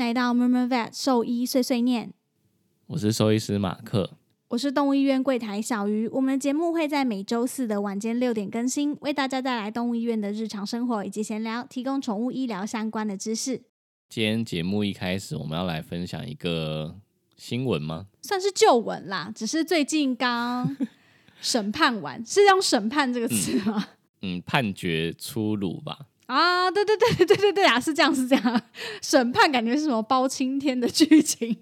来到 Murmur Vet 兽医碎碎念，我是兽医师马克。我是动物医院柜台小鱼。我们的节目会在每周四的晚间六点更新，为大家带来动物医院的日常生活以及闲聊，提供宠物医疗相关的知识。今天节目一开始，我们要来分享一个新闻吗？算是旧闻啦，只是最近刚审判完，是用“审判”这个词吗？嗯，判决出炉吧。啊，对对对 对对对啊，是这样是这样。审判感觉是什么包青天的剧情？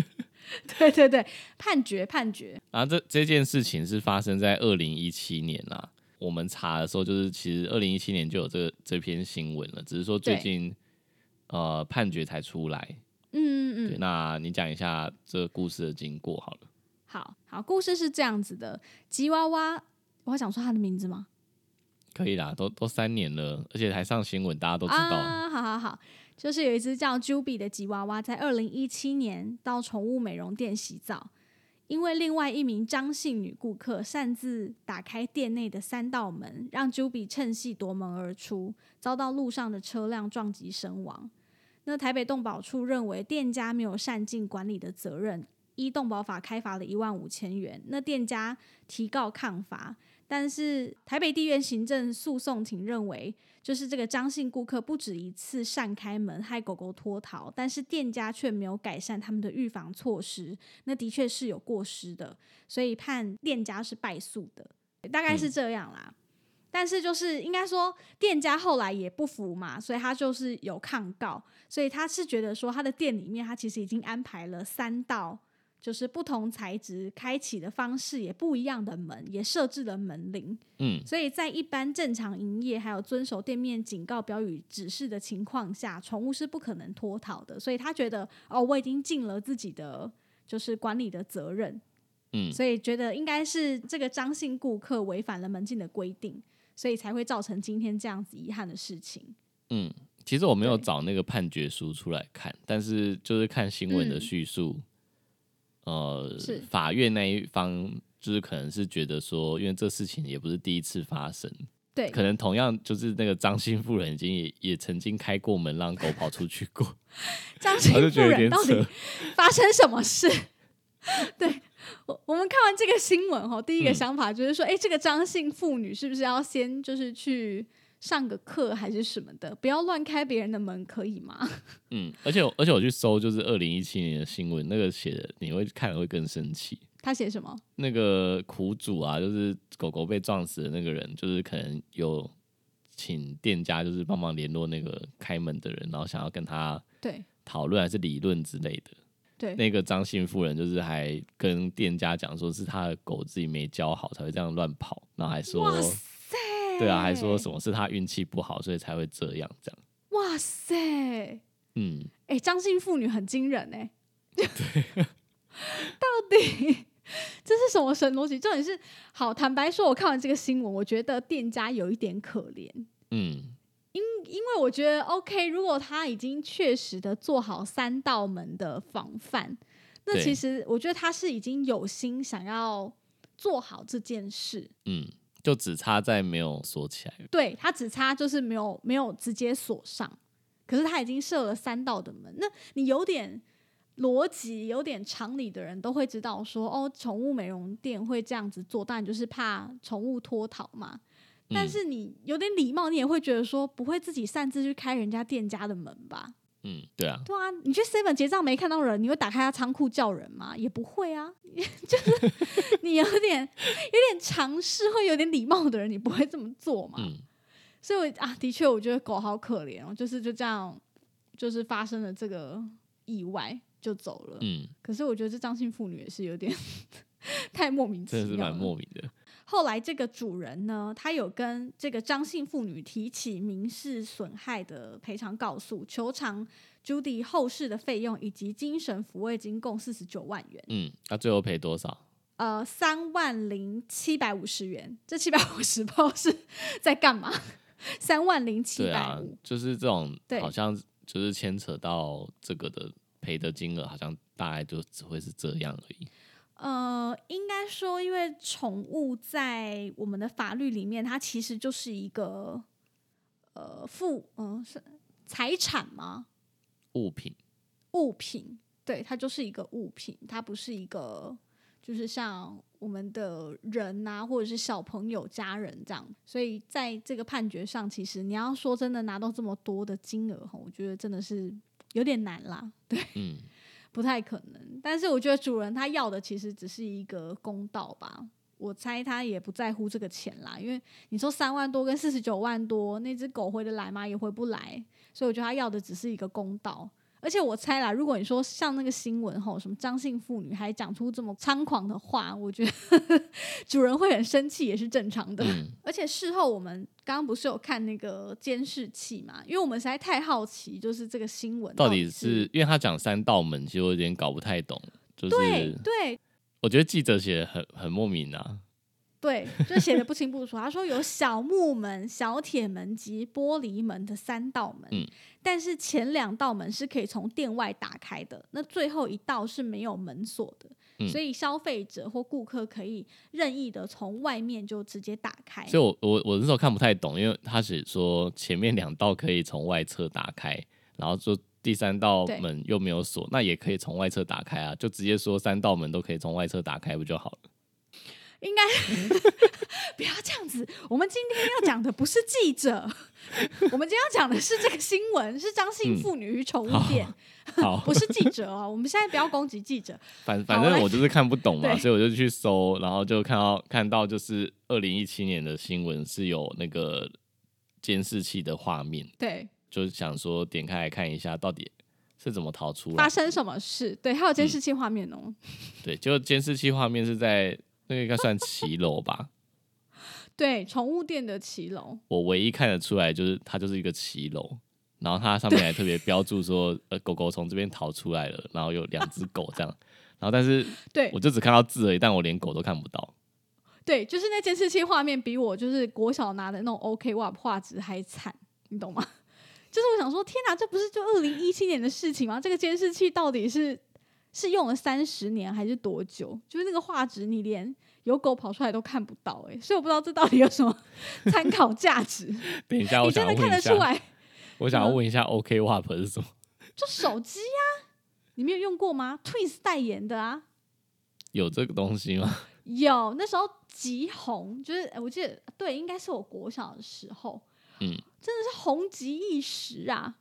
对对对，判决判决。然后这这件事情是发生在二零一七年啊。我们查的时候，就是其实二零一七年就有这这篇新闻了，只是说最近呃判决才出来。嗯嗯嗯。那你讲一下这个故事的经过好了。好好，故事是这样子的：吉娃娃，我要讲说他的名字吗？可以啦，都都三年了，而且还上新闻，大家都知道。啊，好好好，就是有一只叫 Juby 的吉娃娃，在二零一七年到宠物美容店洗澡，因为另外一名张姓女顾客擅自打开店内的三道门，让 Juby 趁隙夺门而出，遭到路上的车辆撞击身亡。那台北动保处认为店家没有善尽管理的责任，依动保法开罚了一万五千元。那店家提告抗罚。但是台北地院行政诉讼庭认为，就是这个张姓顾客不止一次擅开门害狗狗脱逃，但是店家却没有改善他们的预防措施，那的确是有过失的，所以判店家是败诉的，大概是这样啦。但是就是应该说，店家后来也不服嘛，所以他就是有抗告，所以他是觉得说他的店里面他其实已经安排了三道。就是不同材质开启的方式也不一样的门，也设置了门铃。嗯，所以在一般正常营业，还有遵守店面警告标语指示的情况下，宠物是不可能脱逃的。所以他觉得，哦，我已经尽了自己的就是管理的责任。嗯，所以觉得应该是这个张姓顾客违反了门禁的规定，所以才会造成今天这样子遗憾的事情。嗯，其实我没有找那个判决书出来看，但是就是看新闻的叙述。呃，法院那一方就是可能是觉得说，因为这事情也不是第一次发生，对，可能同样就是那个张姓妇人已经也也曾经开过门让狗跑出去过，张姓妇人到底发生什么事？对我我们看完这个新闻哈，第一个想法就是说，哎，这个张姓妇女是不是要先就是去？上个课还是什么的，不要乱开别人的门，可以吗？嗯，而且而且我去搜，就是二零一七年的新闻，那个写的你会看会更生气。他写什么？那个苦主啊，就是狗狗被撞死的那个人，就是可能有请店家就是帮忙联络那个开门的人，然后想要跟他对讨论还是理论之类的。对，那个张姓妇人就是还跟店家讲说，是他的狗自己没教好才会这样乱跑，然后还说。对啊，还说什么是他运气不好，所以才会这样这样。哇塞，嗯，哎，张姓妇女很惊人哎。对，到底这是什么神逻辑？重点是，好坦白说，我看完这个新闻，我觉得店家有一点可怜。嗯，因因为我觉得，OK，如果他已经确实的做好三道门的防范，那其实我觉得他是已经有心想要做好这件事。嗯。就只差在没有锁起来，对它只差就是没有没有直接锁上，可是它已经设了三道的门。那你有点逻辑、有点常理的人都会知道说，哦，宠物美容店会这样子做，当然就是怕宠物脱逃嘛。但是你有点礼貌，你也会觉得说，不会自己擅自去开人家店家的门吧？嗯，对啊，对啊，你去 seven 结账没看到人，你会打开他仓库叫人吗？也不会啊，就是你有点有点尝试，会有点礼貌的人，你不会这么做嘛？嗯，所以我啊，的确，我觉得狗好可怜哦，就是就这样，就是发生了这个意外就走了。嗯，可是我觉得这张姓妇女也是有点 太莫名其妙，真的是蛮莫名的。后来这个主人呢，他有跟这个张姓妇女提起民事损害的赔偿告诉，求偿 Judy 后事的费用以及精神抚慰金共四十九万元。嗯，那最后赔多少？呃，三万零七百五十元。这七百五十包是在干嘛？三万零七百五，就是这种，好像就是牵扯到这个的赔的金额，好像大概就只会是这样而已。呃，应该说，因为宠物在我们的法律里面，它其实就是一个呃，富嗯是财产吗？物品，物品，对，它就是一个物品，它不是一个，就是像我们的人呐，或者是小朋友、家人这样。所以在这个判决上，其实你要说真的拿到这么多的金额哈，我觉得真的是有点难啦。对，嗯。不太可能，但是我觉得主人他要的其实只是一个公道吧。我猜他也不在乎这个钱啦，因为你说三万多跟四十九万多，那只狗回得来吗？也回不来，所以我觉得他要的只是一个公道。而且我猜啦，如果你说像那个新闻吼，什么张姓妇女还讲出这么猖狂的话，我觉得 主人会很生气也是正常的。而且事后我们刚刚不是有看那个监视器嘛？因为我们实在太好奇，就是这个新闻到底是因为他讲三道门，其实我有点搞不太懂。就是对，我觉得记者写的很很莫名啊。对，就写的不清不楚。他说有小木门、小铁门及玻璃门的三道门，嗯，但是前两道门是可以从店外打开的，那最后一道是没有门锁的，所以消费者或顾客可以任意的从外面就直接打开。所以我我我那时候看不太懂，因为他是说前面两道可以从外侧打开，然后就第三道门又没有锁，那也可以从外侧打开啊，就直接说三道门都可以从外侧打开不就好了？应该 不要这样子。我们今天要讲的不是记者，我们今天要讲的是这个新闻，是张姓妇女与宠物店。好，不是记者哦。我们现在不要攻击记者。反反正我就是看不懂嘛，所以我就去搜，然后就看到看到就是二零一七年的新闻是有那个监视器的画面。对，就是想说点开来看一下，到底是怎么逃出来，发生什么事？对，还有监视器画面哦。对，就监视器画面是在。那个应该算骑楼吧？对，宠物店的骑楼。我唯一看得出来就是它就是一个骑楼，然后它上面还特别标注说，呃，狗狗从这边逃出来了，然后有两只狗这样。然后但是，对我就只看到字而已，但我连狗都看不到。对，就是那监视器画面比我就是国小拿的那种 OK Wap 画质还惨，你懂吗？就是我想说，天哪，这不是就二零一七年的事情吗？这个监视器到底是？是用了三十年还是多久？就是那个画质，你连有狗跑出来都看不到哎，所以我不知道这到底有什么 参考价值。等一下，我真的看得出来。我想要问一下，OK WAP 是什么？就手机呀，你没有用过吗？Twins 代言的啊。有这个东西吗？有，那时候极红，就是我记得对，应该是我国小的时候，嗯，真的是红极一时啊。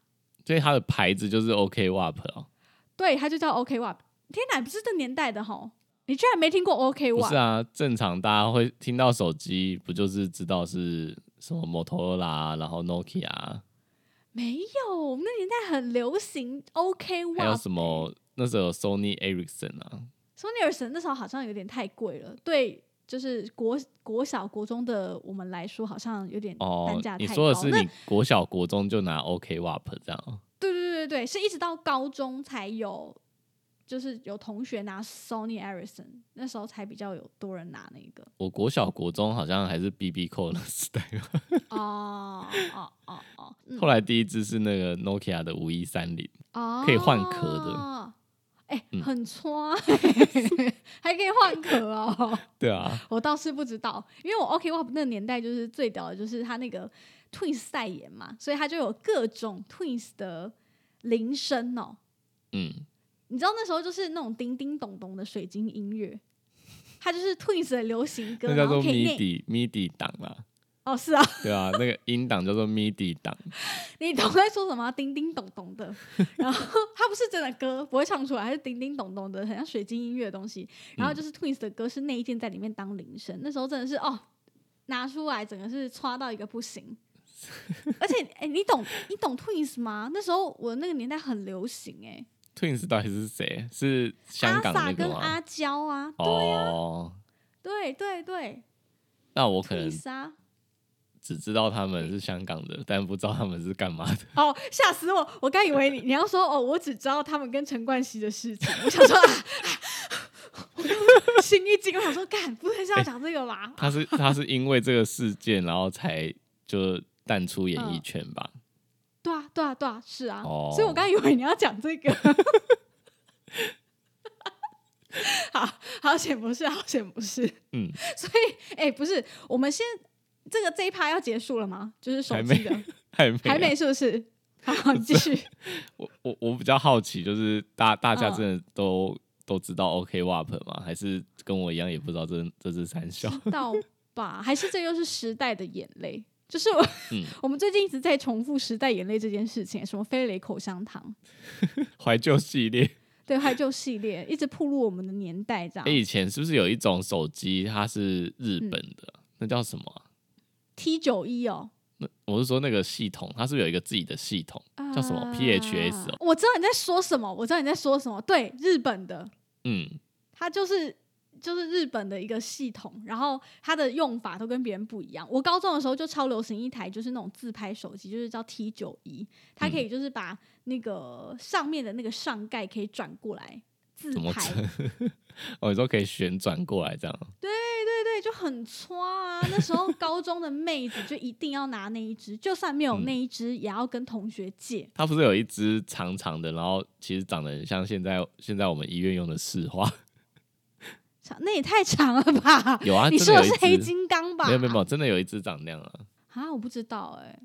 所以它的牌子就是 OK WAP 哦。对，它就叫 OK WAP。天哪，不是这年代的哈，你居然没听过 OK WAP？不是啊，正常大家会听到手机，不就是知道是什么摩托罗拉，然后 Nokia？没有，我们那年代很流行 OK WAP。还有什么？那时候 Sony Ericsson 啊，Sony Ericsson 那时候好像有点太贵了。对，就是国国小国中的我们来说，好像有点单价太高。你说的是你国小国中就拿 OK WAP 这样？对对对对对是一直到高中才有，就是有同学拿 Sony Ericsson，那时候才比较有多人拿那个。我国小国中好像还是 BB Call 的时代哦哦哦哦。后来第一支是那个 Nokia 的五一三零，可以换壳的。哎，很搓，还可以换壳哦。对啊，我倒是不知道，因为我 OK Wap 那个年代就是最屌的，就是他那个。Twins 代言嘛，所以它就有各种 Twins 的铃声哦。嗯，你知道那时候就是那种叮叮咚咚的水晶音乐，它就是 Twins 的流行歌，那叫做 MIDI MIDI 档啊。哦，是啊，对啊，那个音档叫做 MIDI 档。你懂在说什么？叮叮咚咚的，然后它不是真的歌，不会唱出来，还是叮叮咚咚的，很像水晶音乐的东西。然后就是 Twins 的歌是那一件在里面当铃声，那时候真的是哦，拿出来整个是刷到一个不行。而且，哎，你懂你懂 Twins 吗？那时候我那个年代很流行，哎，Twins 到底是谁？是香港那个跟阿娇啊，对呀，对对对，那我可能莎只知道他们是香港的，但不知道他们是干嘛的。哦，吓死我！我刚以为你你要说哦，我只知道他们跟陈冠希的事情。我想说，我 心一惊，我想说，干，不会是要讲这个吧？他是他是因为这个事件，然后才就淡出演艺圈吧？对啊，对啊，对啊，是啊。所以我刚以为你要讲这个。好好险不是，好险不是。嗯，所以哎，不是，我们先这个这一趴要结束了吗？就是手机的，还没，还没，是不是？好，继续。我我我比较好奇，就是大大家真的都都知道 OK WAP 吗？还是跟我一样也不知道这这是三笑？知道吧？还是这又是时代的眼泪？就是我，我们最近一直在重复时代眼泪这件事情，什么飞雷口香糖，怀旧系列。对，怀旧系列一直铺入我们的年代，这样。以前是不是有一种手机，它是日本的，那叫什么？T 九一哦。那我是说那个系统，它是不是有一个自己的系统，叫什么 PHS 哦？我知道你在说什么，我知道你在说什么。对，日本的，嗯，它就是。就是日本的一个系统，然后它的用法都跟别人不一样。我高中的时候就超流行一台，就是那种自拍手机，就是叫 T 九一，它可以就是把那个上面的那个上盖可以转过来自拍。哦，你说可以旋转过来这样？对对对，就很刷啊！那时候高中的妹子就一定要拿那一只，就算没有那一只，也要跟同学借。它不是有一只长长的，然后其实长得很像现在现在我们医院用的市花。那也太长了吧？有啊，你说的是黑金刚吧？没有没有，真的有一只长那样啊！啊，我不知道哎，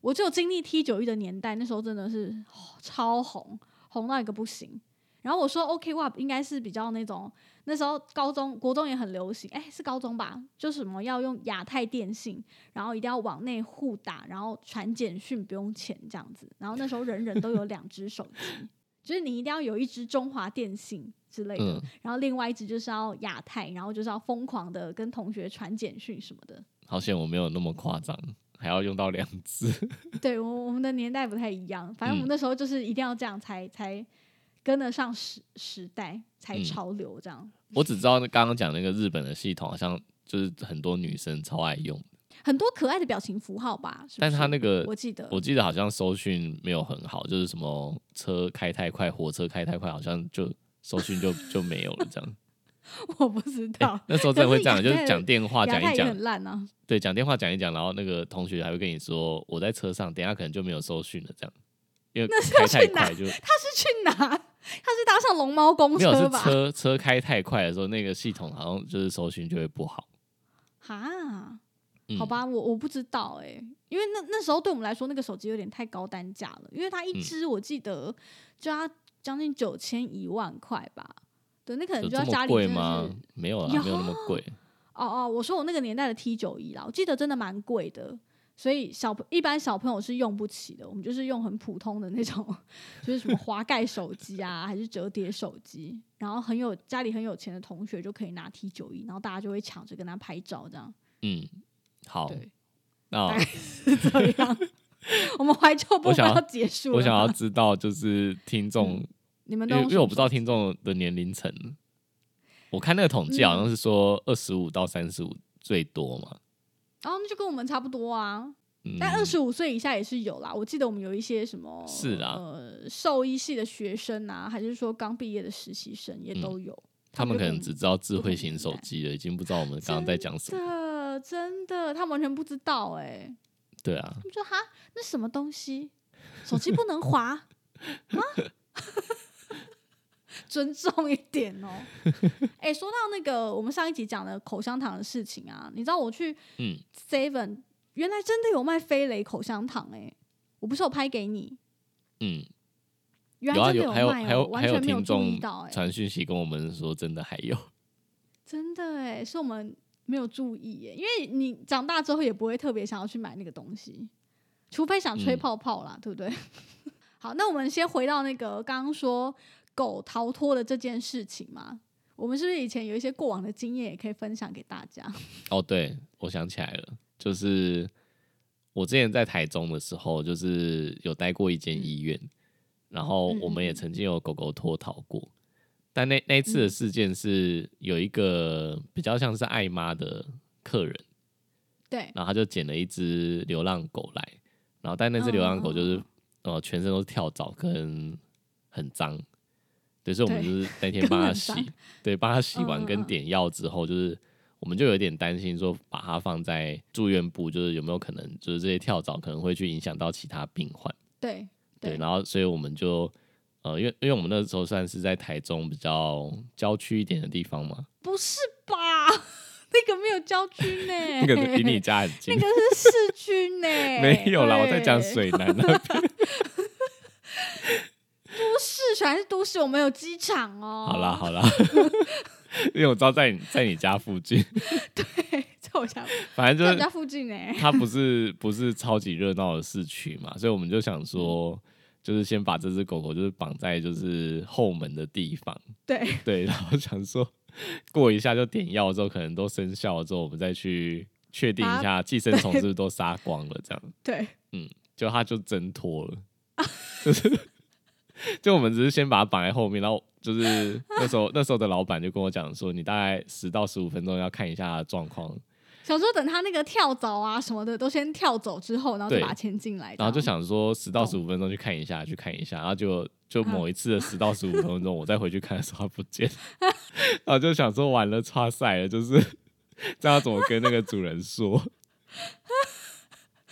我只有经历 T 九一的年代，那时候真的是超红，红到一个不行。然后我说 OK 哇，应该是比较那种那时候高中国中也很流行，哎，是高中吧？就什么要用亚太电信，然后一定要往内互打，然后传简讯不用钱这样子。然后那时候人人都有两只手机。就是你一定要有一只中华电信之类的，然后另外一只就是要亚太，然后就是要疯狂的跟同学传简讯什么的。好险我没有那么夸张，还要用到两只。对我我们的年代不太一样，反正我们那时候就是一定要这样才才跟得上时时代，才潮流这样。我只知道刚刚讲那个日本的系统，好像就是很多女生超爱用。很多可爱的表情符号吧，但是他那个我记得，我记得好像搜讯没有很好，就是什么车开太快，火车开太快，好像就搜讯就就没有了这样。我不知道，那时候真的会这样，就是讲电话讲一讲很烂啊。对，讲电话讲一讲，然后那个同学还会跟你说我在车上，等下可能就没有搜讯了这样。因为开太快就他是去哪？他是搭上龙猫公车吧？车车开太快的时候，那个系统好像就是搜讯就会不好。哈。好吧，我我不知道哎，因为那那时候对我们来说，那个手机有点太高单价了，因为它一支我记得就要将近九千一万块吧。对，那可能就要家里贵吗？没有啊，没有那么贵。哦哦，我说我那个年代的 T 九一啦，我记得真的蛮贵的，所以小一般小朋友是用不起的。我们就是用很普通的那种，就是什么滑盖手机啊，还是折叠手机。然后很有家里很有钱的同学就可以拿 T 九一，然后大家就会抢着跟他拍照，这样。嗯。好，那是这样。我们怀旧部分要结束了。我想要知道，就是听众，你们因为因为我不知道听众的年龄层。我看那个统计好像是说二十五到三十五最多嘛。然后那就跟我们差不多啊。但二十五岁以下也是有啦。我记得我们有一些什么是啊，呃，兽医系的学生啊，还是说刚毕业的实习生也都有。他们可能只知道智慧型手机了，已经不知道我们刚刚在讲什么。真的，他完全不知道哎。对啊。他们说哈，那什么东西？手机不能滑啊？尊重一点哦。哎，说到那个我们上一集讲的口香糖的事情啊，你知道我去嗯 Seven 原来真的有卖飞雷口香糖哎，我不是有拍给你？嗯，原来真的有卖哦，完全没有注意到哎。传讯息跟我们说，真的还有。真的哎，是我们。没有注意耶，因为你长大之后也不会特别想要去买那个东西，除非想吹泡泡啦，对不对？好，那我们先回到那个刚刚说狗逃脱的这件事情嘛，我们是不是以前有一些过往的经验也可以分享给大家？哦，对，我想起来了，就是我之前在台中的时候，就是有待过一间医院，然后我们也曾经有狗狗脱逃过。但那那一次的事件是有一个比较像是爱妈的客人，对，然后他就捡了一只流浪狗来，然后但那只流浪狗就是呃全身都是跳蚤跟很脏，对，所以我们就是那天帮他洗，对，帮他洗完跟点药之后，就是我们就有点担心说把它放在住院部，就是有没有可能就是这些跳蚤可能会去影响到其他病患，对。对，然后所以我们就。呃，因为因为我们那时候算是在台中比较郊区一点的地方嘛，不是吧？那个没有郊区呢，那个离你家很近，那个是市区呢。没有啦，我在讲水南那边。都市全是都市，我们有机场哦。好啦好啦，因为我知道在你在你家附近。对，在我家，反正就是家附近呢。它不是不是超级热闹的市区嘛，所以我们就想说。就是先把这只狗狗就是绑在就是后门的地方，对 对，然后想说过一下就点药之后，可能都生效了之后，我们再去确定一下寄生虫是不是都杀光了，这样。对，嗯，就它就挣脱了，就 是就我们只是先把它绑在后面，然后就是那时候那时候的老板就跟我讲说，你大概十到十五分钟要看一下状况。想说等他那个跳蚤啊什么的都先跳走之后，然后就把它牵进来。然后就想说十到十五分钟去看一下，去看一下，然后就就某一次的十到十五分钟，我再回去看的时候它不见，然后就想说完了，差赛了，就是 这样怎么跟那个主人说？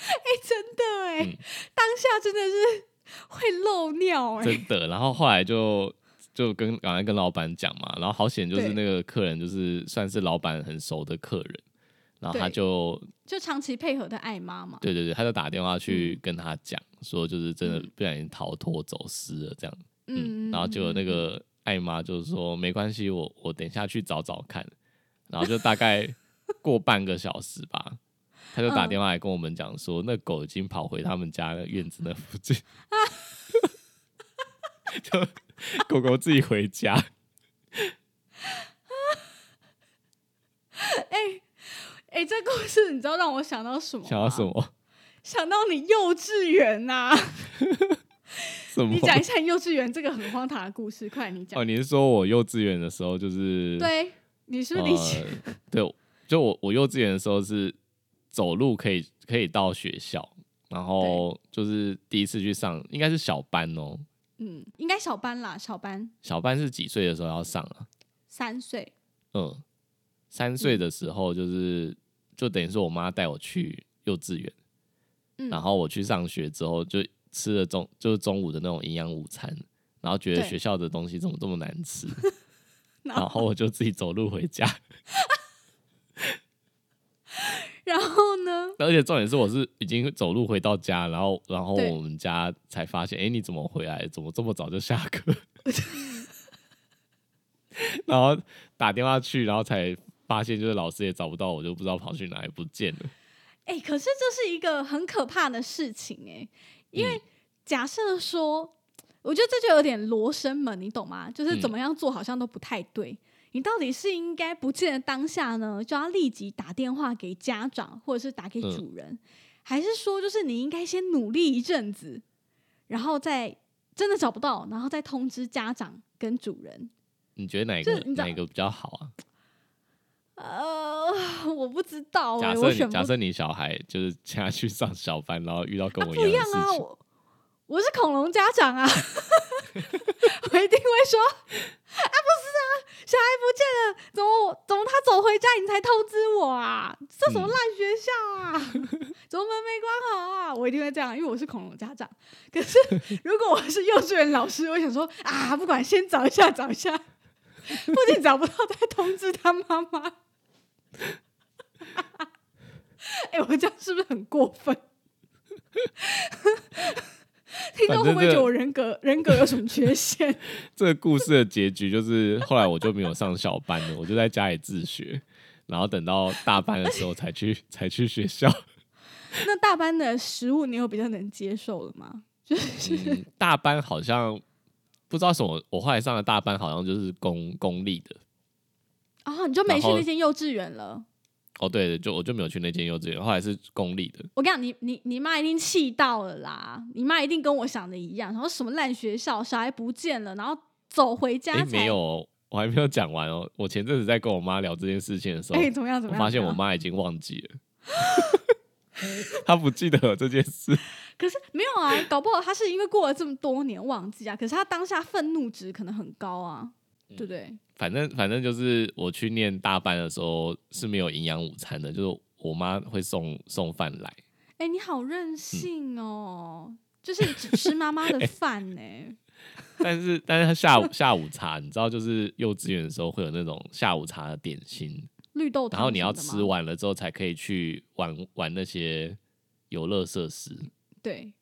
哎，真的哎，当下真的是会漏尿哎，真的。然后后来就就跟刚才跟老板讲嘛，然后好险就是那个客人就是算是老板很熟的客人。然后他就就长期配合的爱妈嘛，对对对，他就打电话去跟他讲说，就是真的不小心逃脱走失了这样，嗯，然后就那个爱妈就是说没关系，我我等下去找找看，然后就大概 过半个小时吧，他就打电话来跟我们讲说，那狗已经跑回他们家的院子那附近，就狗狗自己回家，哎。哎，这故事你知道让我想到什么？想到什么？想到你幼稚园呐！你讲一下幼稚园这个很荒唐的故事，快你讲。哦，你是说我幼稚园的时候就是？对，你是不是理解？对，就我我幼稚园的时候是走路可以可以到学校，然后就是第一次去上，应该是小班哦。嗯，应该小班啦，小班。小班是几岁的时候要上啊？三岁。嗯，三岁的时候就是。就等于说，我妈带我去幼稚园，然后我去上学之后，就吃了中就是中午的那种营养午餐，然后觉得学校的东西怎么这么难吃，然后我就自己走路回家。然后呢？而且重点是，我是已经走路回到家，然后然后我们家才发现，哎，你怎么回来？怎么这么早就下课？然后打电话去，然后才。发现就是老师也找不到我，就不知道跑去哪里不见了。哎，可是这是一个很可怕的事情哎，因为假设说，我觉得这就有点罗生门，你懂吗？就是怎么样做好像都不太对。你到底是应该不见的当下呢，就要立即打电话给家长，或者是打给主人，还是说就是你应该先努力一阵子，然后再真的找不到，然后再通知家长跟主人？你觉得哪一个哪一个比较好啊？呃，我不知道。假设你假设你小孩就是 现在去上小班，然后遇到跟我一样的事情，我是恐龙家长啊，我一定会说啊，不是啊，小孩不见了，怎么怎么他走回家你才通知我啊？这什么烂学校啊？怎么门没关好啊？我一定会这样，因为我是恐龙家长。可是如果我是幼稚园老师，我想说啊，不管先找一下，找一下，不仅找不到，再通知他妈妈。哎，我这样是不是很过分？听众会不会觉得我人格人格有什么缺陷？这个故事的结局就是，后来我就没有上小班了，我就在家里自学，然后等到大班的时候才去才去学校。那大班的食物你有比较能接受的吗？就是大班好像不知道什么，我后来上的大班好像就是公公立的。哦，你就没去那间幼稚园了？哦，对的，就我就没有去那间幼稚园，后来是公立的。我跟你讲，你你你妈一定气到了啦！你妈一定跟我想的一样，然后什么烂学校，小孩不见了，然后走回家。没有，我还没有讲完哦。我前阵子在跟我妈聊这件事情的时候，哎，怎么样？怎么样？我发现我妈已经忘记了。她不记得有这件事。可是没有啊，搞不好她是因为过了这么多年忘记啊。可是她当下愤怒值可能很高啊，对不对？反正反正就是我去念大班的时候是没有营养午餐的，就是我妈会送送饭来。哎，你好任性哦！就是只吃妈妈的 饭呢。但是但是他下午下午茶，你知道，就是幼稚园的时候会有那种下午茶的点心，绿豆汤，然后你要吃完了之后才可以去玩玩那些游乐设施。对，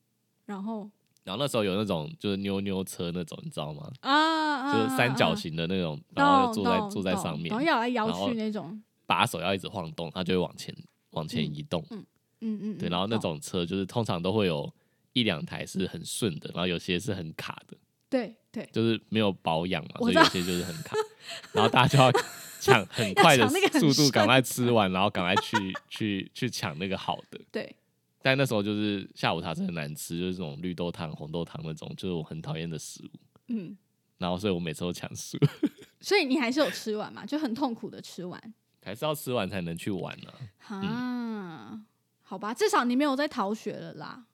然后然后那时候有那种就是妞妞车那种，你知道吗？啊，就是三角形的那种，然后坐在坐在上面，然后摇来摇去那种，把手要一直晃动，它就会往前往前移动。嗯嗯嗯，对，然后那种车就是通常都会有一两台是很顺的，然后有些是很卡的。对对，就是没有保养嘛，所以有些就是很卡，然后大家就要抢很快的速度，赶快吃完，然后赶快去去去抢那个好的。对，但那时候就是下午茶真的难吃，就是这种绿豆汤、红豆汤那种，就是我很讨厌的食物。嗯，然后所以我每次都抢食。所以你还是有吃完嘛？就很痛苦的吃完，还是要吃完才能去玩呢？啊，好吧，至少你没有在逃学了啦。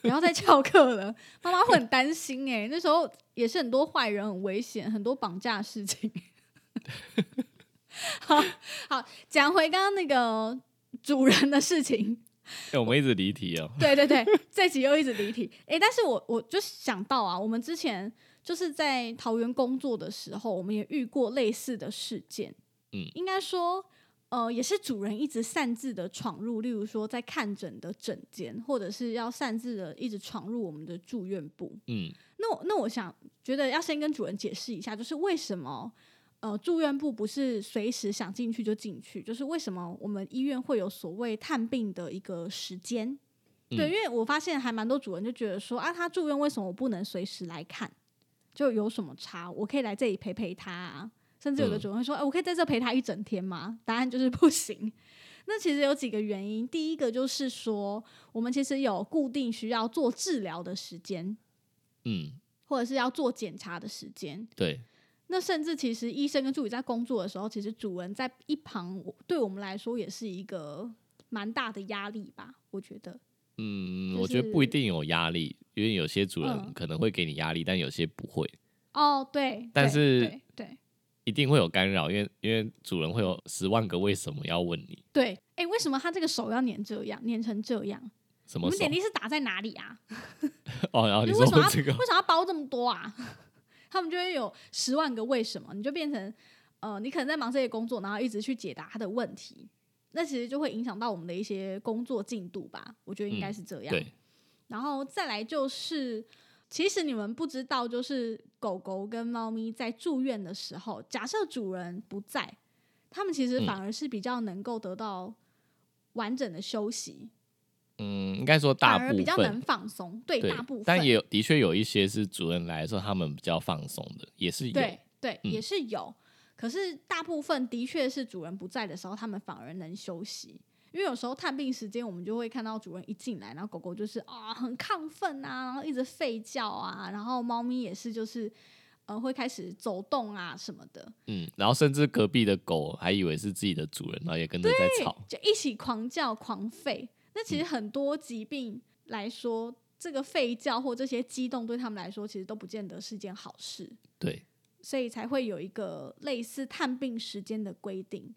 不要再翘课了，妈妈会很担心哎。那时候也是很多坏人，很危险，很多绑架事情。好好讲回刚刚那个主人的事情。哎，我们一直离题哦。对对对，这集又一直离题。哎，但是我我就想到啊，我们之前就是在桃园工作的时候，我们也遇过类似的事件。嗯，应该说。呃，也是主人一直擅自的闯入，例如说在看诊的诊间，或者是要擅自的一直闯入我们的住院部。嗯，那我那我想觉得要先跟主人解释一下，就是为什么呃住院部不是随时想进去就进去，就是为什么我们医院会有所谓探病的一个时间？对，因为我发现还蛮多主人就觉得说啊，他住院为什么我不能随时来看？就有什么差？我可以来这里陪陪他。啊甚至有的主人会说：“哎，我可以在这陪他一整天吗？”答案就是不行。那其实有几个原因，第一个就是说，我们其实有固定需要做治疗的时间，嗯，或者是要做检查的时间。对。那甚至其实医生跟助理在工作的时候，其实主人在一旁，对我们来说也是一个蛮大的压力吧？我觉得。嗯，我觉得不一定有压力，因为有些主人可能会给你压力，但有些不会。哦，对。但是，对。一定会有干扰，因为因为主人会有十万个为什么要问你。对，哎，为什么他这个手要粘这样，粘成这样？什么？你们点滴是打在哪里啊？哦，然后你说这个为什么要包这么多啊？他们就会有十万个为什么，你就变成呃，你可能在忙这些工作，然后一直去解答他的问题，那其实就会影响到我们的一些工作进度吧？我觉得应该是这样。对，然后再来就是。其实你们不知道，就是狗狗跟猫咪在住院的时候，假设主人不在，他们其实反而是比较能够得到完整的休息。嗯，应该说大部分比较能放松，对大部分。但也有的确有一些是主人来的时候，他们比较放松的，也是有。对对，也是有。可是大部分的确是主人不在的时候，他们反而能休息。因为有时候探病时间，我们就会看到主人一进来，然后狗狗就是啊很亢奋啊，然后一直吠叫啊，然后猫咪也是就是呃会开始走动啊什么的。嗯，然后甚至隔壁的狗还以为是自己的主人，然后也跟着在吵，就一起狂叫狂吠。那其实很多疾病来说，这个吠叫或这些激动对他们来说，其实都不见得是件好事。对，所以才会有一个类似探病时间的规定。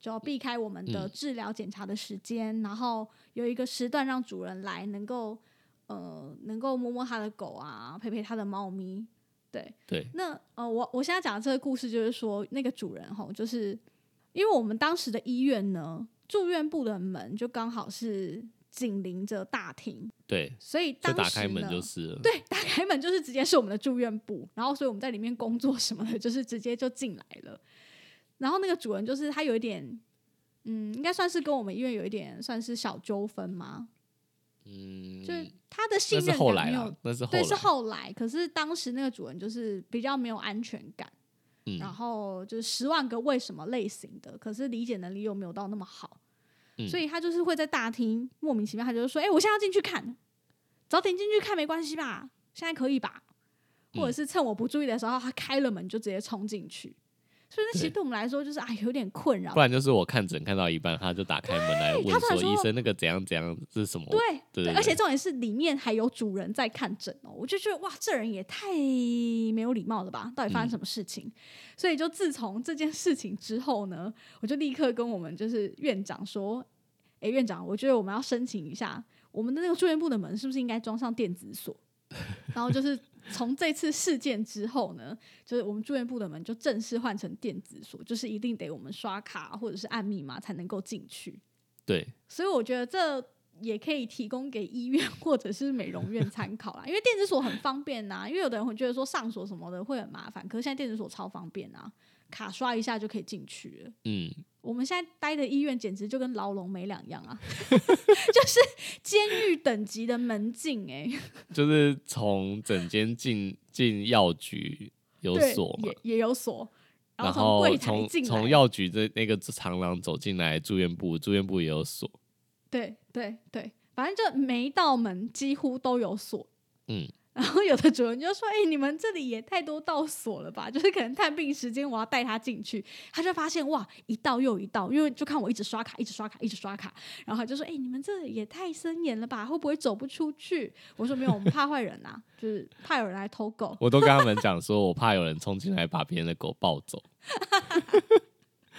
就要避开我们的治疗检查的时间，然后有一个时段让主人来，能够呃能够摸摸他的狗啊，陪陪他的猫咪。对对。那呃，我我现在讲的这个故事就是说，那个主人吼，就是因为我们当时的医院呢，住院部的门就刚好是紧邻着大厅，对，所以当时打开门就是 对，打开门就是直接是我们的住院部，然后所以我们在里面工作什么的，就是直接就进来了。然后那个主人就是他有一点，嗯，应该算是跟我们医院有一点算是小纠纷吗，嗯，就是他的信任感没有，那是对是后来，可是当时那个主人就是比较没有安全感，嗯，然后就是十万个为什么类型的，可是理解能力又没有到那么好，所以他就是会在大厅莫名其妙，他就是说，哎，我现在要进去看，早点进去看没关系吧，现在可以吧，或者是趁我不注意的时候，他开了门就直接冲进去。所以那其实对我们来说就是啊有点困扰。不然就是我看诊看到一半，他就打开门来问说：“医生，那个怎样怎样是什么？”对对，而且重点是里面还有主人在看诊哦，我就觉得哇，这人也太没有礼貌了吧？到底发生什么事情？所以就自从这件事情之后呢，我就立刻跟我们就是院长说：“哎，院长，我觉得我们要申请一下，我们的那个住院部的门是不是应该装上电子锁？” 然后就是从这次事件之后呢，就是我们住院部的门就正式换成电子锁，就是一定得我们刷卡或者是按密码才能够进去。对，所以我觉得这也可以提供给医院或者是美容院参考啦，因为电子锁很方便呐。因为有的人会觉得说上锁什么的会很麻烦，可是现在电子锁超方便啊，卡刷一下就可以进去了。嗯。我们现在待的医院简直就跟牢笼没两样啊，就是监狱等级的门禁哎，就是从整间进进药局有锁嘛，也也有锁，然后从从药局的那个长廊走进来住院部，住院部也有锁，对对对，反正就每一道门几乎都有锁，嗯。然后有的主人就说：“哎，你们这里也太多道锁了吧？就是可能探病时间，我要带他进去，他就发现哇，一道又一道，因为就看我一直刷卡，一直刷卡，一直刷卡。然后他就说：‘哎，你们这也太森严了吧？会不会走不出去？’我说：‘没有，我们怕坏人呐，就是怕有人来偷狗。’我都跟他们讲说，我怕有人冲进来把别人的狗抱走。”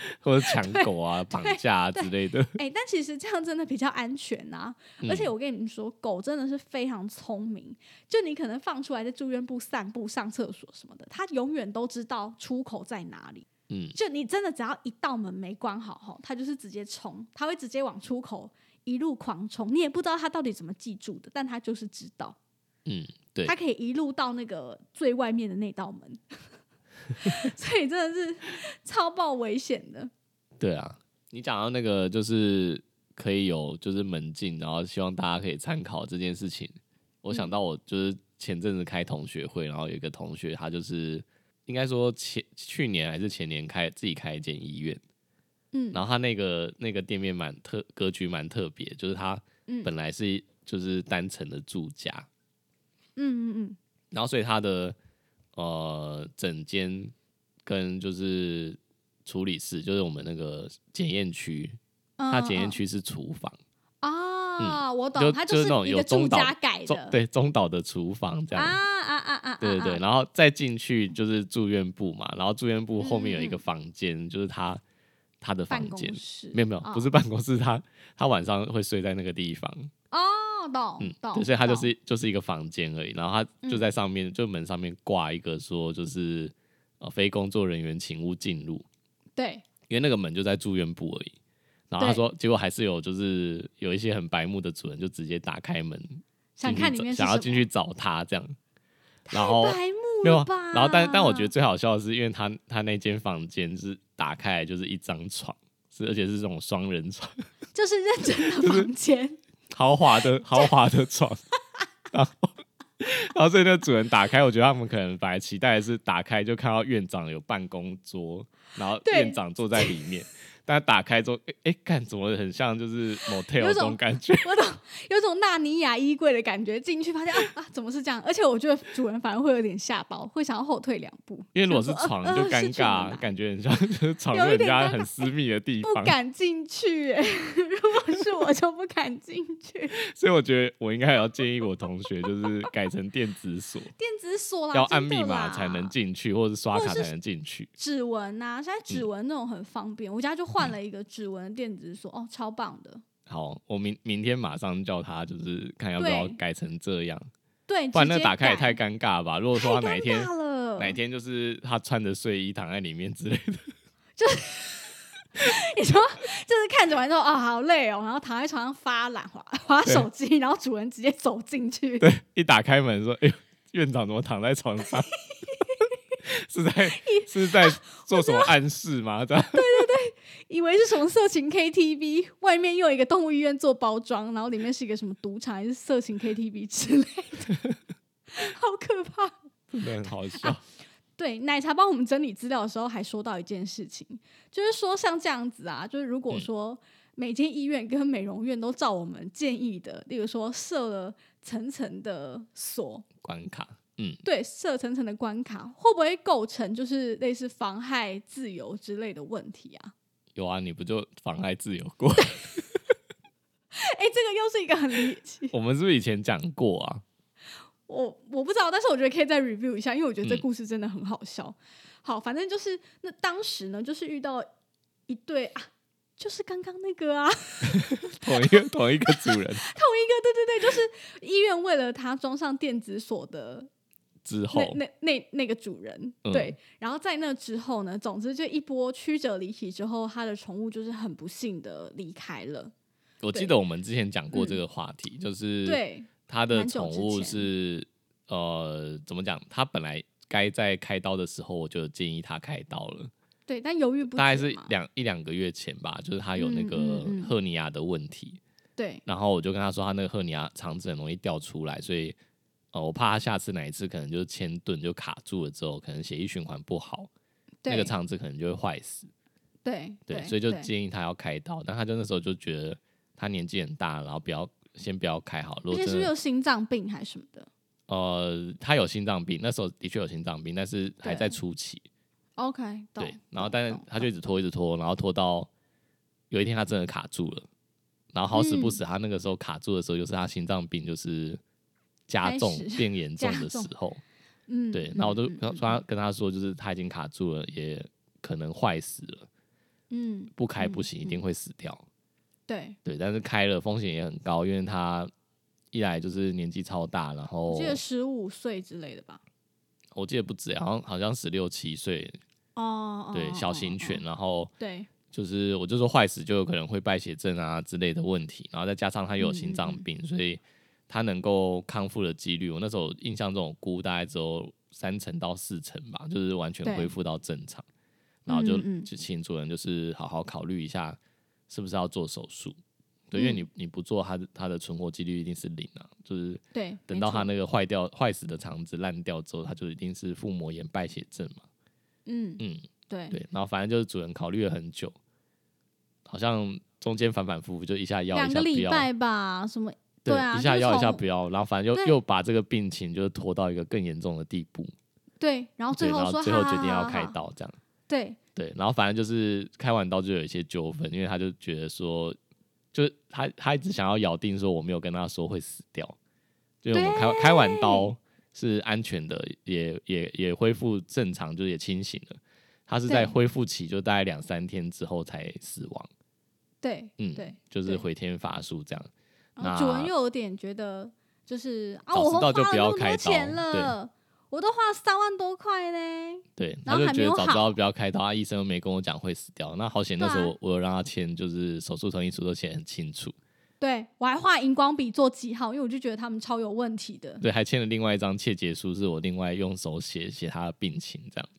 或者抢狗啊、绑架之类的。哎，但其实这样真的比较安全呐。而且我跟你们说，狗真的是非常聪明。就你可能放出来在住院部散步、上厕所什么的，它永远都知道出口在哪里。嗯，就你真的只要一道门没关好哈，它就是直接冲，它会直接往出口一路狂冲。你也不知道它到底怎么记住的，但它就是知道。嗯，对，它可以一路到那个最外面的那道门。所以真的是超爆危险的。对啊，你讲到那个就是可以有就是门禁，然后希望大家可以参考这件事情。我想到我就是前阵子开同学会，然后有一个同学他就是应该说前去年还是前年开自己开一间医院，嗯，然后他那个那个店面蛮特格局蛮特别，就是他本来是就是单层的住家，嗯嗯嗯，然后所以他的。呃，整间跟就是处理室，就是我们那个检验区，它检验区是厨房啊。我懂，它就是那种有中岛改的，对中岛的厨房这样。啊啊啊啊！对对对，然后再进去就是住院部嘛，然后住院部后面有一个房间，就是他他的房间，没有没有，不是办公室，他他晚上会睡在那个地方。哦，懂，嗯，所以它就是就是一个房间而已，然后它就在上面，就门上面挂一个说，就是呃，非工作人员请勿进入。对，因为那个门就在住院部而已。然后他说，结果还是有，就是有一些很白目的主人就直接打开门，想看里面，想要进去找他这样。然后白目了吧？然后但但我觉得最好笑的是，因为他他那间房间是打开来就是一张床，是而且是这种双人床，就是认真的 房间。豪华的豪华的床，然后然后所以那主人打开，我觉得他们可能本来期待的是打开就看到院长有办公桌，然后院长坐在里面。但打开之后，哎，看怎么很像就是 motel 这种感觉，我懂，有种纳尼亚衣柜的感觉。进去发现啊啊，怎么是这样？而且我觉得主人反而会有点吓包，会想要后退两步。因为如果是床就尴尬，感觉很像就是床人家很私密的地方，不敢进去。哎，如果是我就不敢进去。所以我觉得我应该要建议我同学，就是改成电子锁，电子锁要按密码才能进去，或者是刷卡才能进去。指纹呐，现在指纹那种很方便，我家就换。换了一个指纹电子锁，哦，超棒的。好，我明明天马上叫他，就是看要不要改成这样。对，不然那打开也太尴尬吧。如果说他哪一天哪一天就是他穿着睡衣躺在里面之类的，就 你说就是看着完之后啊，好累哦，然后躺在床上发懒滑 滑手机，然后主人直接走进去，对，一打开门说：“哎，呦院长怎么躺在床上？”是在是在做什么暗示吗？这样对，以为是什么色情 KTV，外面又有一个动物医院做包装，然后里面是一个什么赌场还是色情 KTV 之类的，好可怕，真的很好笑。对，奶茶帮我们整理资料的时候还说到一件事情，就是说像这样子啊，就是如果说每间医院跟美容院都照我们建议的，例如说设了层层的锁关卡。嗯，对，设层层的关卡会不会构成就是类似妨害自由之类的问题啊？有啊，你不就妨碍自由过？哎，这个又是一个很离奇。我们是不是以前讲过啊？我我不知道，但是我觉得可以再 review 一下，因为我觉得这故事真的很好笑。好，反正就是那当时呢，就是遇到一对啊，就是刚刚那个啊，同一个同一个主人，同一个，对对对，就是医院为了他装上电子锁的之后，那那那那个主人对，然后在那之后呢，总之就一波曲折离奇之后，他的宠物就是很不幸的离开了。我记得我们之前讲过这个话题，就是对。他的宠物是呃，怎么讲？他本来该在开刀的时候，我就建议他开刀了。对，但犹豫不。大概是两一两个月前吧，就是他有那个赫尼亚的问题。对。然后我就跟他说，他那个赫尼亚肠子很容易掉出来，所以呃，我怕他下次哪一次可能就是牵顿就卡住了之后，可能血液循环不好，那个肠子可能就会坏死。对对，所以就建议他要开刀。但他就那时候就觉得他年纪很大，然后不要。先不要开好，而且是不是有心脏病还是什么的？呃，他有心脏病，那时候的确有心脏病，但是还在初期。OK，对，然后但是他就一直拖，一直拖，然后拖到有一天他真的卡住了，然后好死不死，他那个时候卡住的时候，就是他心脏病就是加重变严重的 时候。嗯，对，那我都说跟他说，就是他已经卡住了，也可能坏死了。嗯，不开不行，一定会死掉。对对，但是开了风险也很高，因为他一来就是年纪超大，然后我记得十五岁之类的吧，我记得不止，好像好像十六七岁哦，对，小型犬，然后对，就是我就说坏死就有可能会败血症啊之类的问题，然后再加上他有心脏病，所以他能够康复的几率，我那时候印象中估大概只有三成到四成吧，就是完全恢复到正常，然后就就请主人就是好好考虑一下。是不是要做手术？对，因为你你不做，它的它的存活几率一定是零啊。就是对，等到它那个坏掉、坏死的肠子烂掉之后，它就一定是腹膜炎败血症嘛。嗯嗯，对对。然后反正就是主人考虑了很久，好像中间反反复复，就一下要一下不要吧？什么？对啊，一下要一下不要，然后反正又又把这个病情就是拖到一个更严重的地步。对，然后最后最后决定要开刀这样。对。对，然后反正就是开完刀就有一些纠纷，因为他就觉得说，就是他他一直想要咬定说我没有跟他说会死掉，就我们开开完刀是安全的，也也也恢复正常，就也清醒了。他是在恢复期就大概两三天之后才死亡。对，嗯，对，就是回天乏术这样。主人又有点觉得就是啊，我花了那么多钱了。我都花了三万多块嘞，对，然后就觉得早知道不要开刀，医生又没跟我讲会死掉，那好险那时候我有让他签，就是手术同意书都写很清楚。对我还画荧光笔做记号，因为我就觉得他们超有问题的。对，还签了另外一张切结书，是我另外用手写写他的病情这样子。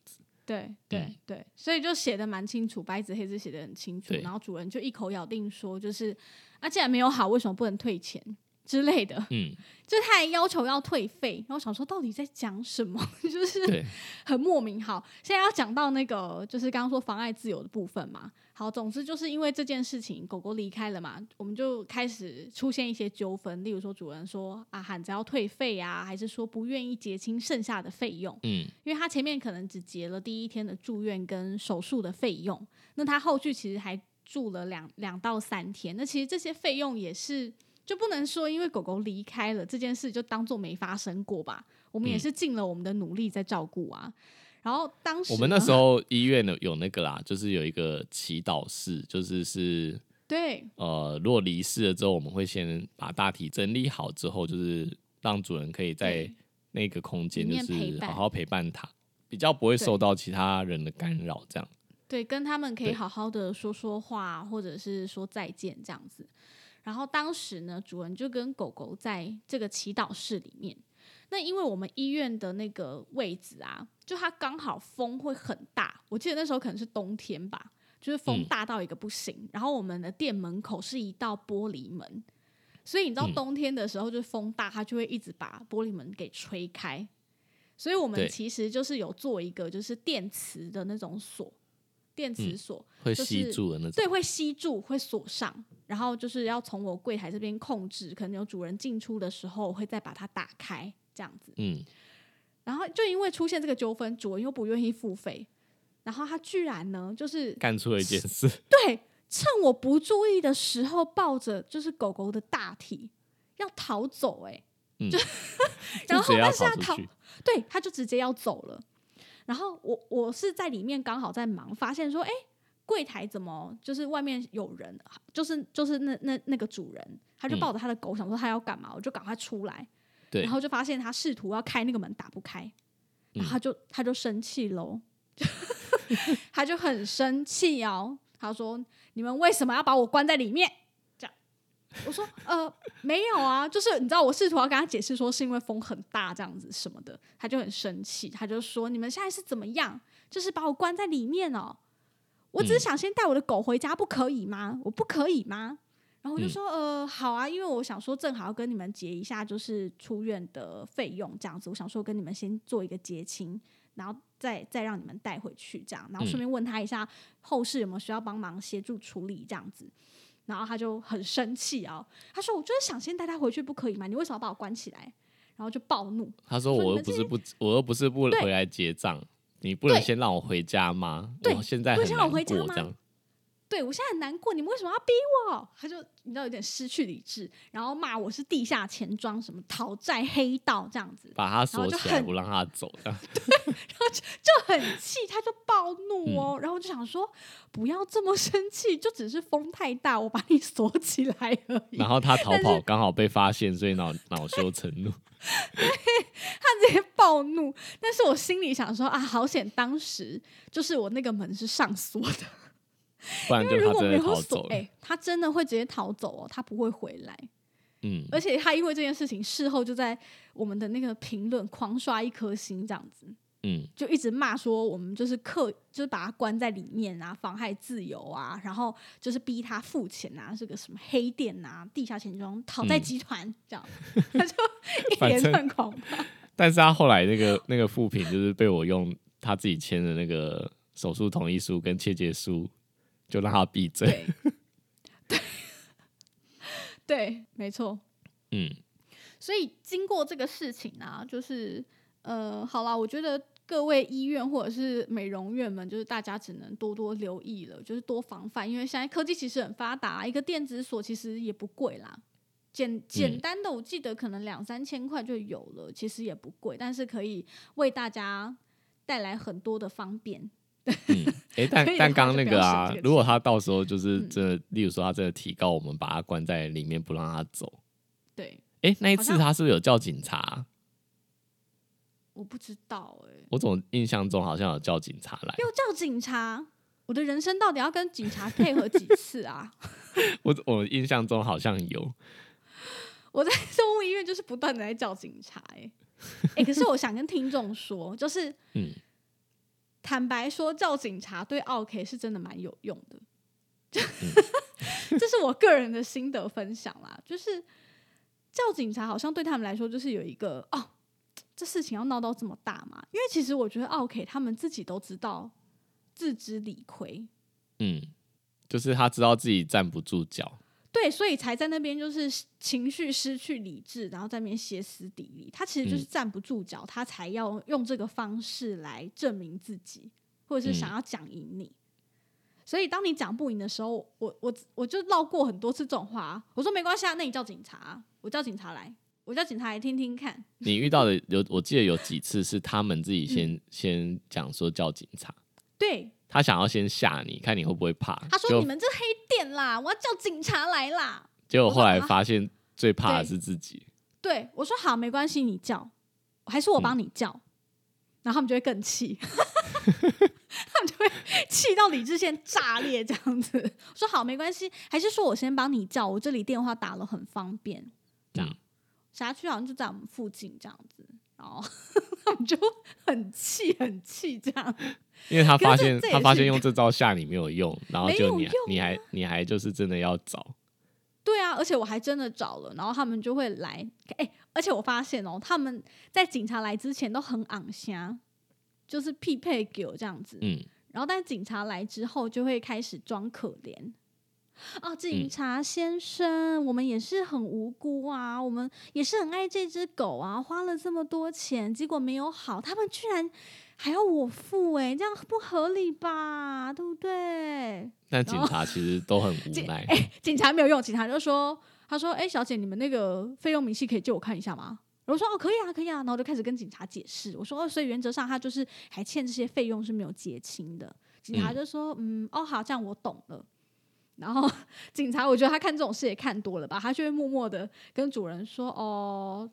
对对对，所以就写的蛮清楚，白纸黑字写的很清楚。然后主人就一口咬定说，就是啊，既然没有好，为什么不能退钱？之类的，嗯，就他还要求要退费，然后想说到底在讲什么，就是很莫名。好，现在要讲到那个，就是刚刚说妨碍自由的部分嘛。好，总之就是因为这件事情，狗狗离开了嘛，我们就开始出现一些纠纷，例如说主人说啊喊着要退费啊，还是说不愿意结清剩下的费用，嗯，因为他前面可能只结了第一天的住院跟手术的费用，那他后续其实还住了两两到三天，那其实这些费用也是。就不能说因为狗狗离开了这件事就当做没发生过吧？我们也是尽了我们的努力在照顾啊。然后当时我们那时候医院呢有那个啦，就是有一个祈祷室，就是是，对，呃，如果离世了之后，我们会先把大体整理好之后，就是让主人可以在那个空间就是好好陪伴他，比较不会受到其他人的干扰，这样。对，跟他们可以好好的说说话，或者是说再见这样子。然后当时呢，主人就跟狗狗在这个祈祷室里面。那因为我们医院的那个位置啊，就它刚好风会很大。我记得那时候可能是冬天吧，就是风大到一个不行。然后我们的店门口是一道玻璃门，所以你知道冬天的时候，就风大，它就会一直把玻璃门给吹开。所以我们其实就是有做一个就是电磁的那种锁。电磁锁会吸住的那种，对，会吸住，会锁上，然后就是要从我柜台这边控制，可能有主人进出的时候会再把它打开，这样子。嗯，然后就因为出现这个纠纷，主人又不愿意付费，然后他居然呢，就是干出了一件事，对，趁我不注意的时候，抱着就是狗狗的大体要逃走，哎，就 然后但是他逃，对，他就直接要走了。然后我我是在里面刚好在忙，发现说，哎，柜台怎么就是外面有人，就是就是那那那个主人，他就抱着他的狗，想说他要干嘛，我就赶快出来。对，然后就发现他试图要开那个门，打不开，然后他就他就生气喽，他就很生气哦。他说：“你们为什么要把我关在里面？”这样，我说：“呃，没有啊，就是你知道，我试图要跟他解释说是因为风很大这样子什么的，他就很生气，他就说：你们现在是怎么样？就是把我关在里面哦，我只是想先带我的狗回家，不可以吗？我不可以吗？”然后我就说，呃，好啊，因为我想说，正好要跟你们结一下，就是出院的费用这样子。我想说，跟你们先做一个结清，然后再再让你们带回去这样。然后顺便问他一下，后事有没有需要帮忙协助处理这样子。然后他就很生气啊，他说：“我就是想先带他回去，不可以吗？你为什么把我关起来？”然后就暴怒，他说：“我又不是不，我又不是不回来结账，你不能先让我回家吗？我现在很难过这样。”对，我现在很难过，你们为什么要逼我？他就你知道有点失去理智，然后骂我是地下钱庄，什么讨债黑道这样子，把他锁起来不让他走，对，然后就就很气，他就暴怒哦，然后就想说不要这么生气，就只是风太大，我把你锁起来而已。然后他逃跑刚好被发现，所以恼恼羞成怒，对他直接暴怒，但是我心里想说啊，好险，当时就是我那个门是上锁的。不然就他真的逃走，哎，他真的会直接逃走哦，他不会回来。嗯，而且他因为这件事情，事后就在我们的那个评论狂刷一颗星，这样子，嗯，就一直骂说我们就是刻，就是把他关在里面啊，妨害自由啊，然后就是逼他付钱啊，是个什么黑店啊，地下钱庄、讨债集团这样，他就一连串狂骂。但是他后来那个那个副品就是被我用他自己签的那个手术同意书跟切结书。就让他闭嘴。对，对，没错。嗯，所以经过这个事情啊，就是呃，好了，我觉得各位医院或者是美容院们，就是大家只能多多留意了，就是多防范，因为现在科技其实很发达，一个电子锁其实也不贵啦，简简单的，我记得可能两三千块就有了，其实也不贵，但是可以为大家带来很多的方便。嗯，哎，但但刚那个啊，如果他到时候就是真的，例如说他这个提高我们把他关在里面不让他走，对，哎，那一次他是不是有叫警察？我不知道哎，我总印象中好像有叫警察来，又叫警察，我的人生到底要跟警察配合几次啊？我我印象中好像有，我在动物医院就是不断的在叫警察，哎，哎，可是我想跟听众说，就是嗯。坦白说，叫警察对 OK 是真的蛮有用的，这是我个人的心得分享啦。就是叫警察好像对他们来说，就是有一个哦，这事情要闹到这么大嘛？因为其实我觉得 OK 他们自己都知道，自知理亏。嗯，就是他知道自己站不住脚。对，所以才在那边就是情绪失去理智，然后在那边歇斯底里。他其实就是站不住脚，他才要用这个方式来证明自己，或者是想要讲赢你。所以当你讲不赢的时候，我我我就唠过很多次这种话。我说没关系啊，那你叫警察，我叫警察来，我叫警察来听听看。你遇到的有，我记得有几次是他们自己先先讲说叫警察。对。他想要先吓你，看你会不会怕。他说：“你们这黑店啦，我要叫警察来啦。”结果后来发现，最怕的是自己。对我说：“好，没关系，你叫，还是我帮你叫。”然后他们就会更气，他们就会气到理智线炸裂这样子。我说：“好，没关系，还是说我先帮你叫，我这里电话打了很方便。”这样，辖区好像就在我们附近这样子。然后 他们就很气，很气这样。因为他发现，他发现用这招吓你没有用，然后就你你还你还就是真的要找。对啊，而且我还真的找了，然后他们就会来。哎，而且我发现哦，他们在警察来之前都很昂瞎，就是匹配给我这样子。嗯。然后，但警察来之后，就会开始装可怜。哦，警察先生，我们也是很无辜啊，我们也是很爱这只狗啊，花了这么多钱，结果没有好，他们居然还要我付，哎，这样不合理吧？对不对？那警察其实都很无 奈。哎，警察没有用，警察就说：“他说，哎，小姐，你们那个费用明细可以借我看一下吗？”我说：“哦，可以啊，可以啊。”然后就开始跟警察解释，我说：“哦，所以原则上他就是还欠这些费用是没有结清的。”警察就说：“嗯，哦，好，这样我懂了。”然后 警察，我觉得他看这种事也看多了吧，他就会默默的跟主人说：“哦，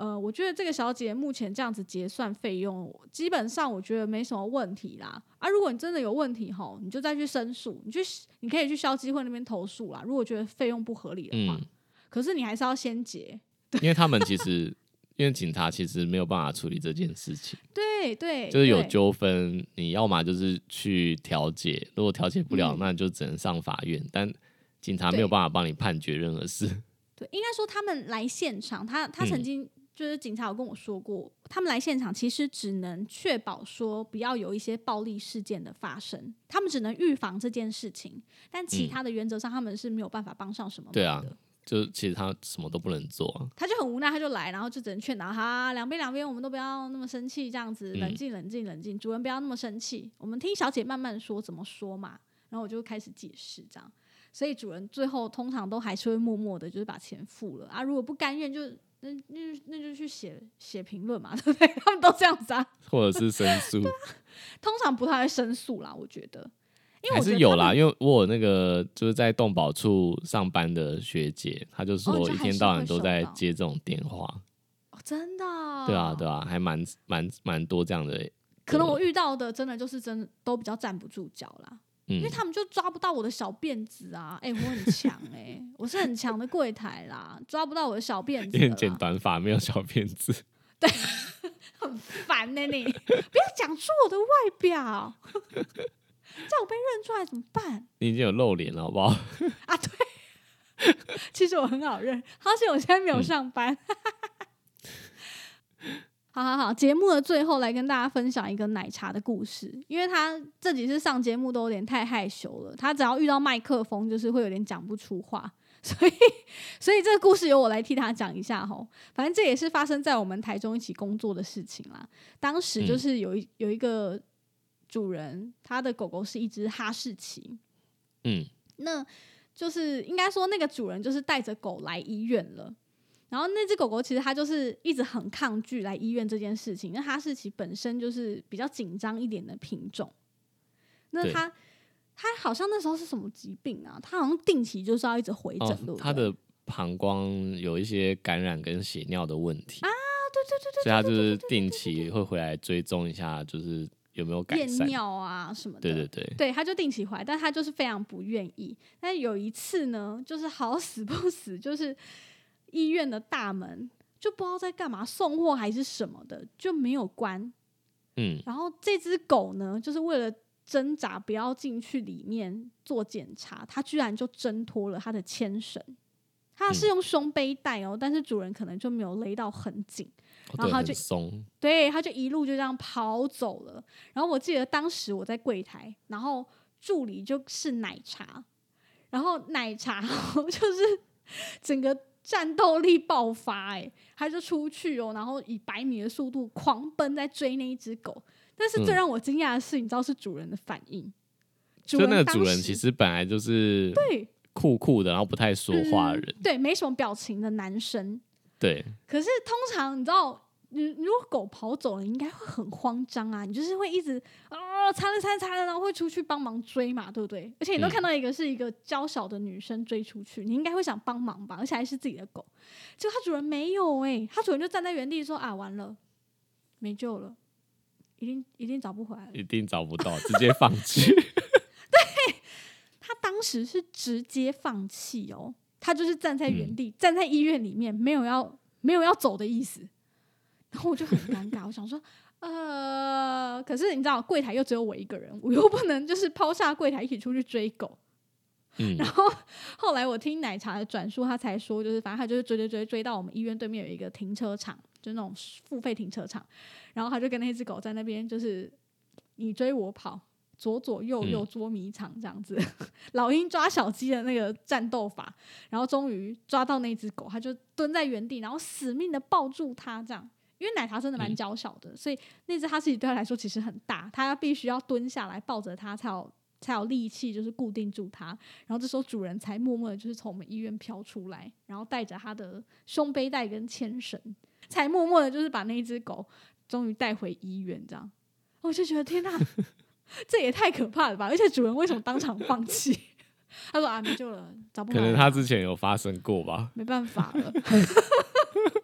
呃，我觉得这个小姐目前这样子结算费用，基本上我觉得没什么问题啦。啊，如果你真的有问题吼，你就再去申诉，你去你可以去消基会那边投诉啦。如果觉得费用不合理的话，可是你还是要先结，因为他们其实。”因为警察其实没有办法处理这件事情，对对，就是有纠纷，你要么就是去调解，如果调解不了，那就只能上法院。但警察没有办法帮你判决任何事。对，应该说他们来现场，他他曾经就是警察有跟我说过，他们来现场其实只能确保说不要有一些暴力事件的发生，他们只能预防这件事情，但其他的原则上他们是没有办法帮上什么对啊。就其实他什么都不能做，他就很无奈，他就来，然后就只能劝导他，两边两边我们都不要那么生气，这样子冷静冷静冷静，主人不要那么生气，我们听小姐慢慢说怎么说嘛。然后我就开始解释这样，所以主人最后通常都还是会默默的，就是把钱付了啊。如果不甘愿，就那那那就去写写评论嘛，对不对？他们都这样子啊，或者是申诉，通常不太会申诉啦，我觉得。还是有啦，因为我那个就是在动保处上班的学姐，她就说一天到晚都在接这种电话。哦，真的？对啊，对啊，还蛮蛮蛮多这样的。可能我遇到的真的就是真的都比较站不住脚啦，因为他们就抓不到我的小辫子啊！哎，我很强哎，我是很强的柜台啦，抓不到我的小辫子。剪短发没有小辫子，对，很烦呢。你不要讲出我的外表。叫我被认出来怎么办？你已经有露脸了，好不好？啊，对，其实我很好认，好险我现在没有上班。好好好，节目的最后来跟大家分享一个奶茶的故事，因为他这几次上节目都有点太害羞了，他只要遇到麦克风就是会有点讲不出话，所以所以这个故事由我来替他讲一下吼。反正这也是发生在我们台中一起工作的事情啦。当时就是有一有一个。主人他的狗狗是一只哈士奇，嗯，那就是应该说那个主人就是带着狗来医院了，然后那只狗狗其实它就是一直很抗拒来医院这件事情，因为哈士奇本身就是比较紧张一点的品种，那它它好像那时候是什么疾病啊？它好像定期就是要一直回诊，它的膀胱有一些感染跟血尿的问题啊，对对对对，所以它就是定期会回来追踪一下，就是。有没有改善？尿啊什么的？对对对，对，他就定期回，但它就是非常不愿意。但有一次呢，就是好死不死，就是医院的大门就不知道在干嘛，送货还是什么的，就没有关。嗯，然后这只狗呢，就是为了挣扎不要进去里面做检查，它居然就挣脱了它的牵绳。它是用胸背带哦，但是主人可能就没有勒到很紧。然后他就松，对，它就一路就这样跑走了。然后我记得当时我在柜台，然后助理就是奶茶，然后奶茶 就是整个战斗力爆发，哎，他就出去哦，然后以百米的速度狂奔在追那一只狗。但是最让我惊讶的是，你知道是主人的反应，就那个主人其实本来就是对。酷酷的，然后不太说话的人，对，没什么表情的男生。对，可是通常你知道，你如果狗跑走了，应该会很慌张啊，你就是会一直啊，擦了擦擦了，然后会出去帮忙追嘛，对不对？而且你都看到一个是一个娇小的女生追出去，你应该会想帮忙吧？而且还是自己的狗，结果它主人没有哎，它主人就站在原地说啊，完了，没救了，一定一定找不回来了，一定找不到，直接放弃。对，他当时是直接放弃哦。他就是站在原地，站在医院里面，没有要没有要走的意思。然后我就很尴尬，我想说，呃，可是你知道，柜台又只有我一个人，我又不能就是抛下柜台一起出去追狗。嗯。然后后来我听奶茶的转述，他才说，就是反正他就是追追追追到我们医院对面有一个停车场，就那种付费停车场。然后他就跟那只狗在那边，就是你追我跑。左左右右捉迷藏这样子，老鹰抓小鸡的那个战斗法，然后终于抓到那只狗，他就蹲在原地，然后死命的抱住它，这样，因为奶茶真的蛮娇小的，所以那只哈士奇对他来说其实很大，他必须要蹲下来抱着它，才有才有力气，就是固定住它。然后这时候主人才默默的，就是从我们医院飘出来，然后带着他的胸背带跟牵绳，才默默的，就是把那只狗终于带回医院，这样，我就觉得天哪！这也太可怕了吧！而且主人为什么当场放弃？他说啊，没救了，找不。可能他之前有发生过吧。没办法了。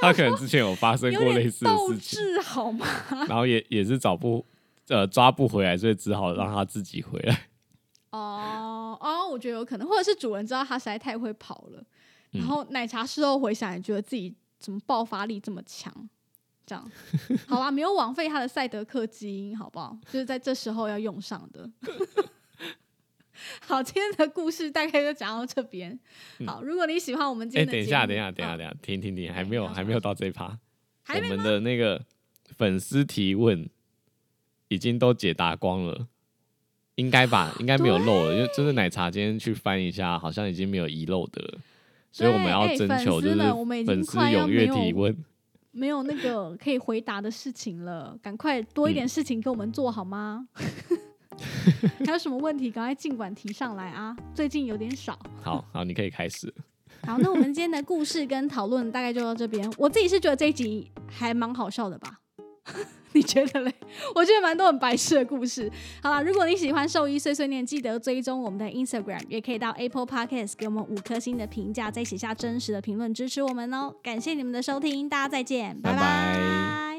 他可能之前有发生过类似的事情，好吗？然后也也是找不呃抓不回来，所以只好让他自己回来。哦哦，我觉得有可能，或者是主人知道他实在太会跑了，然后奶茶事后回想，也觉得自己怎么爆发力这么强。这样，好吧，没有枉费他的赛德克基因，好不好？就是在这时候要用上的。好，今天的故事大概就讲到这边。好，如果你喜欢我们今天的，等一下，等一下，等一下，等一下，停停停，还没有，还没有到这一趴。我们的那个粉丝提问已经都解答光了，应该吧？应该没有漏了，因为就是奶茶今天去翻一下，好像已经没有遗漏的了。所以我们要征求，就是粉丝踊跃提问。没有那个可以回答的事情了，赶快多一点事情给我们做好吗？还有什么问题，赶快尽管提上来啊！最近有点少。好好，你可以开始。好，那我们今天的故事跟讨论大概就到这边。我自己是觉得这一集还蛮好笑的吧。你觉得嘞？我觉得蛮多很白痴的故事。好了，如果你喜欢兽医碎碎念，记得追踪我们的 Instagram，也可以到 Apple Podcast 给我们五颗星的评价，再写下真实的评论支持我们哦。感谢你们的收听，大家再见，拜拜。